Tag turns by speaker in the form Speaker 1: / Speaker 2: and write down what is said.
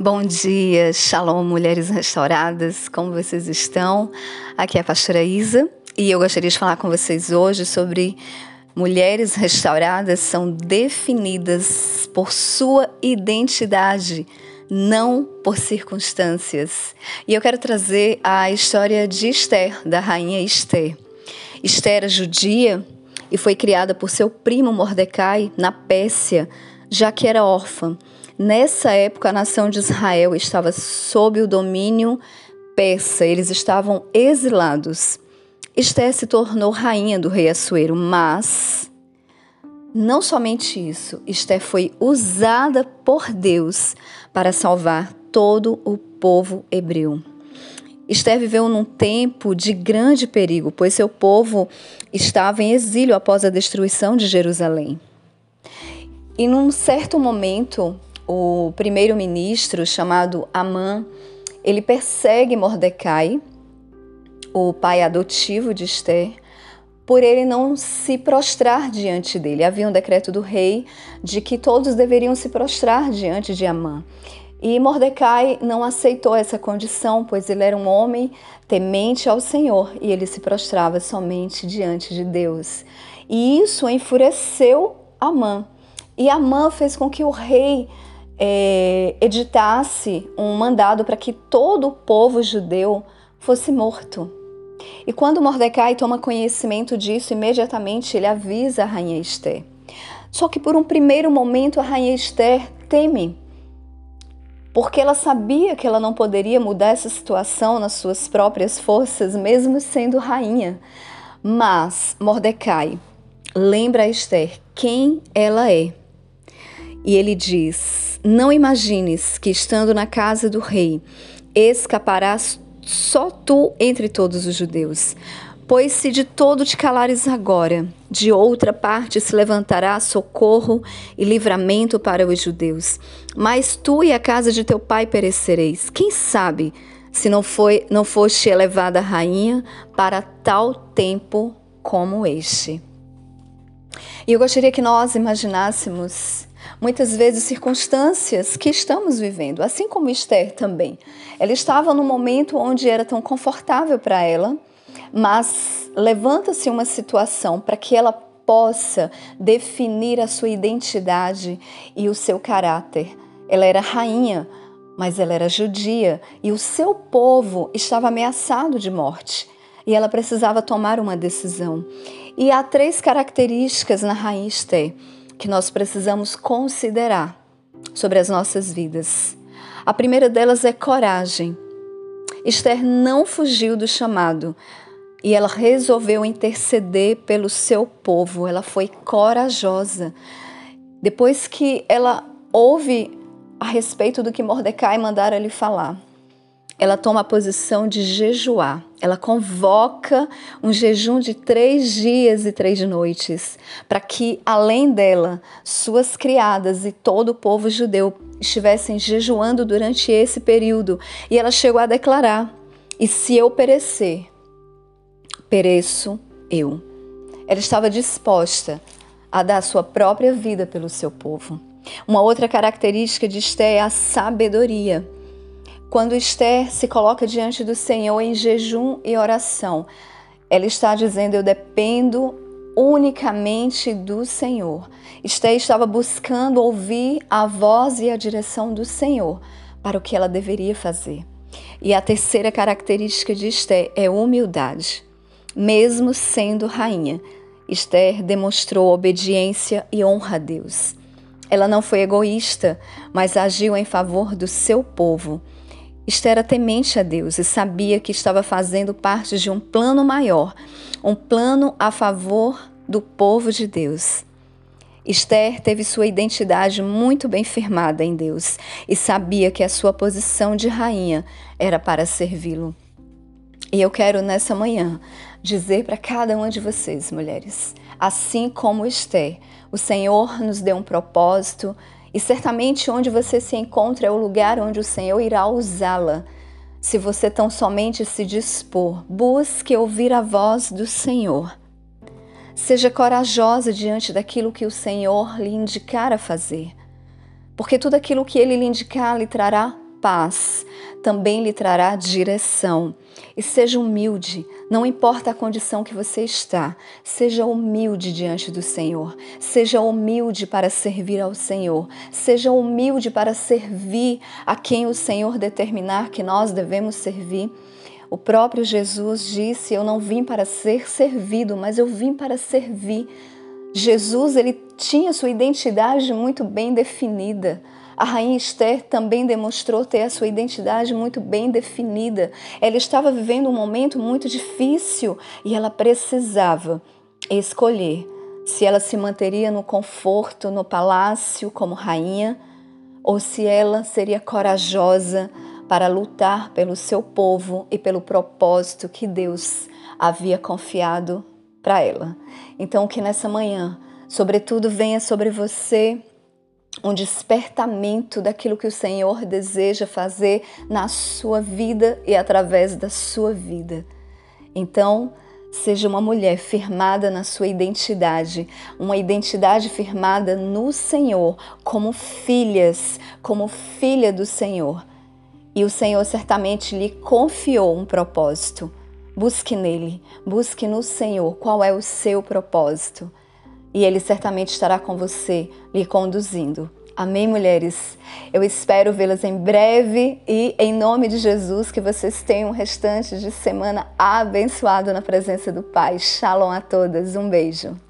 Speaker 1: Bom dia, Shalom, mulheres restauradas, como vocês estão? Aqui é a pastora Isa e eu gostaria de falar com vocês hoje sobre mulheres restauradas são definidas por sua identidade, não por circunstâncias. E eu quero trazer a história de Esther, da rainha Esther. Esther era judia e foi criada por seu primo Mordecai na Pérsia, já que era órfã. Nessa época, a nação de Israel estava sob o domínio persa, eles estavam exilados. Esté se tornou rainha do rei Assuero, mas não somente isso, Esté foi usada por Deus para salvar todo o povo hebreu. Esther viveu num tempo de grande perigo, pois seu povo estava em exílio após a destruição de Jerusalém. E num certo momento, o primeiro-ministro chamado Amã, ele persegue Mordecai, o pai adotivo de Esther, por ele não se prostrar diante dele. Havia um decreto do rei de que todos deveriam se prostrar diante de Amã. E Mordecai não aceitou essa condição, pois ele era um homem temente ao Senhor e ele se prostrava somente diante de Deus. E isso enfureceu Amã. E Amã fez com que o rei é, editasse um mandado para que todo o povo judeu fosse morto. E quando Mordecai toma conhecimento disso, imediatamente ele avisa a rainha Esther. Só que por um primeiro momento a rainha Esther teme, porque ela sabia que ela não poderia mudar essa situação nas suas próprias forças, mesmo sendo rainha. Mas Mordecai lembra a Esther quem ela é. E ele diz: não imagines que, estando na casa do rei, escaparás só tu entre todos os judeus. Pois se de todo te calares agora, de outra parte se levantará socorro e livramento para os judeus. Mas tu e a casa de teu pai perecereis. Quem sabe se não foi não foste elevada rainha para tal tempo como este. E eu gostaria que nós imaginássemos muitas vezes circunstâncias que estamos vivendo, assim como Esther também. Ela estava num momento onde era tão confortável para ela, mas levanta-se uma situação para que ela possa definir a sua identidade e o seu caráter. Ela era rainha, mas ela era judia e o seu povo estava ameaçado de morte e ela precisava tomar uma decisão. E há três características na rainha Esther que nós precisamos considerar sobre as nossas vidas. A primeira delas é coragem. Esther não fugiu do chamado e ela resolveu interceder pelo seu povo. Ela foi corajosa. Depois que ela ouve a respeito do que Mordecai mandara lhe falar, ela toma a posição de jejuar. Ela convoca um jejum de três dias e três noites, para que, além dela, suas criadas e todo o povo judeu estivessem jejuando durante esse período. E ela chegou a declarar: E se eu perecer, pereço eu. Ela estava disposta a dar sua própria vida pelo seu povo. Uma outra característica de Esté é a sabedoria. Quando Esther se coloca diante do Senhor em jejum e oração, ela está dizendo: Eu dependo unicamente do Senhor. Esther estava buscando ouvir a voz e a direção do Senhor para o que ela deveria fazer. E a terceira característica de Esther é humildade. Mesmo sendo rainha, Esther demonstrou obediência e honra a Deus. Ela não foi egoísta, mas agiu em favor do seu povo Esther era temente a Deus e sabia que estava fazendo parte de um plano maior, um plano a favor do povo de Deus. Esther teve sua identidade muito bem firmada em Deus e sabia que a sua posição de rainha era para servi-lo. E eu quero nessa manhã dizer para cada uma de vocês, mulheres, assim como Esther, o Senhor nos deu um propósito, e certamente onde você se encontra é o lugar onde o Senhor irá usá-la. Se você tão somente se dispor, busque ouvir a voz do Senhor. Seja corajosa diante daquilo que o Senhor lhe indicar a fazer, porque tudo aquilo que ele lhe indicar lhe trará paz também lhe trará direção. E seja humilde, não importa a condição que você está, seja humilde diante do Senhor, seja humilde para servir ao Senhor, seja humilde para servir a quem o Senhor determinar que nós devemos servir. O próprio Jesus disse: Eu não vim para ser servido, mas eu vim para servir. Jesus ele tinha sua identidade muito bem definida. A rainha Esther também demonstrou ter a sua identidade muito bem definida. Ela estava vivendo um momento muito difícil e ela precisava escolher se ela se manteria no conforto, no palácio como rainha, ou se ela seria corajosa para lutar pelo seu povo e pelo propósito que Deus havia confiado para ela. Então, que nessa manhã, sobretudo, venha sobre você um despertamento daquilo que o Senhor deseja fazer na sua vida e através da sua vida. Então, seja uma mulher firmada na sua identidade, uma identidade firmada no Senhor, como filhas, como filha do Senhor. E o Senhor certamente lhe confiou um propósito. Busque nele, busque no Senhor qual é o seu propósito e Ele certamente estará com você, lhe conduzindo. Amém, mulheres? Eu espero vê-las em breve e, em nome de Jesus, que vocês tenham um restante de semana abençoado na presença do Pai. Shalom a todas. Um beijo.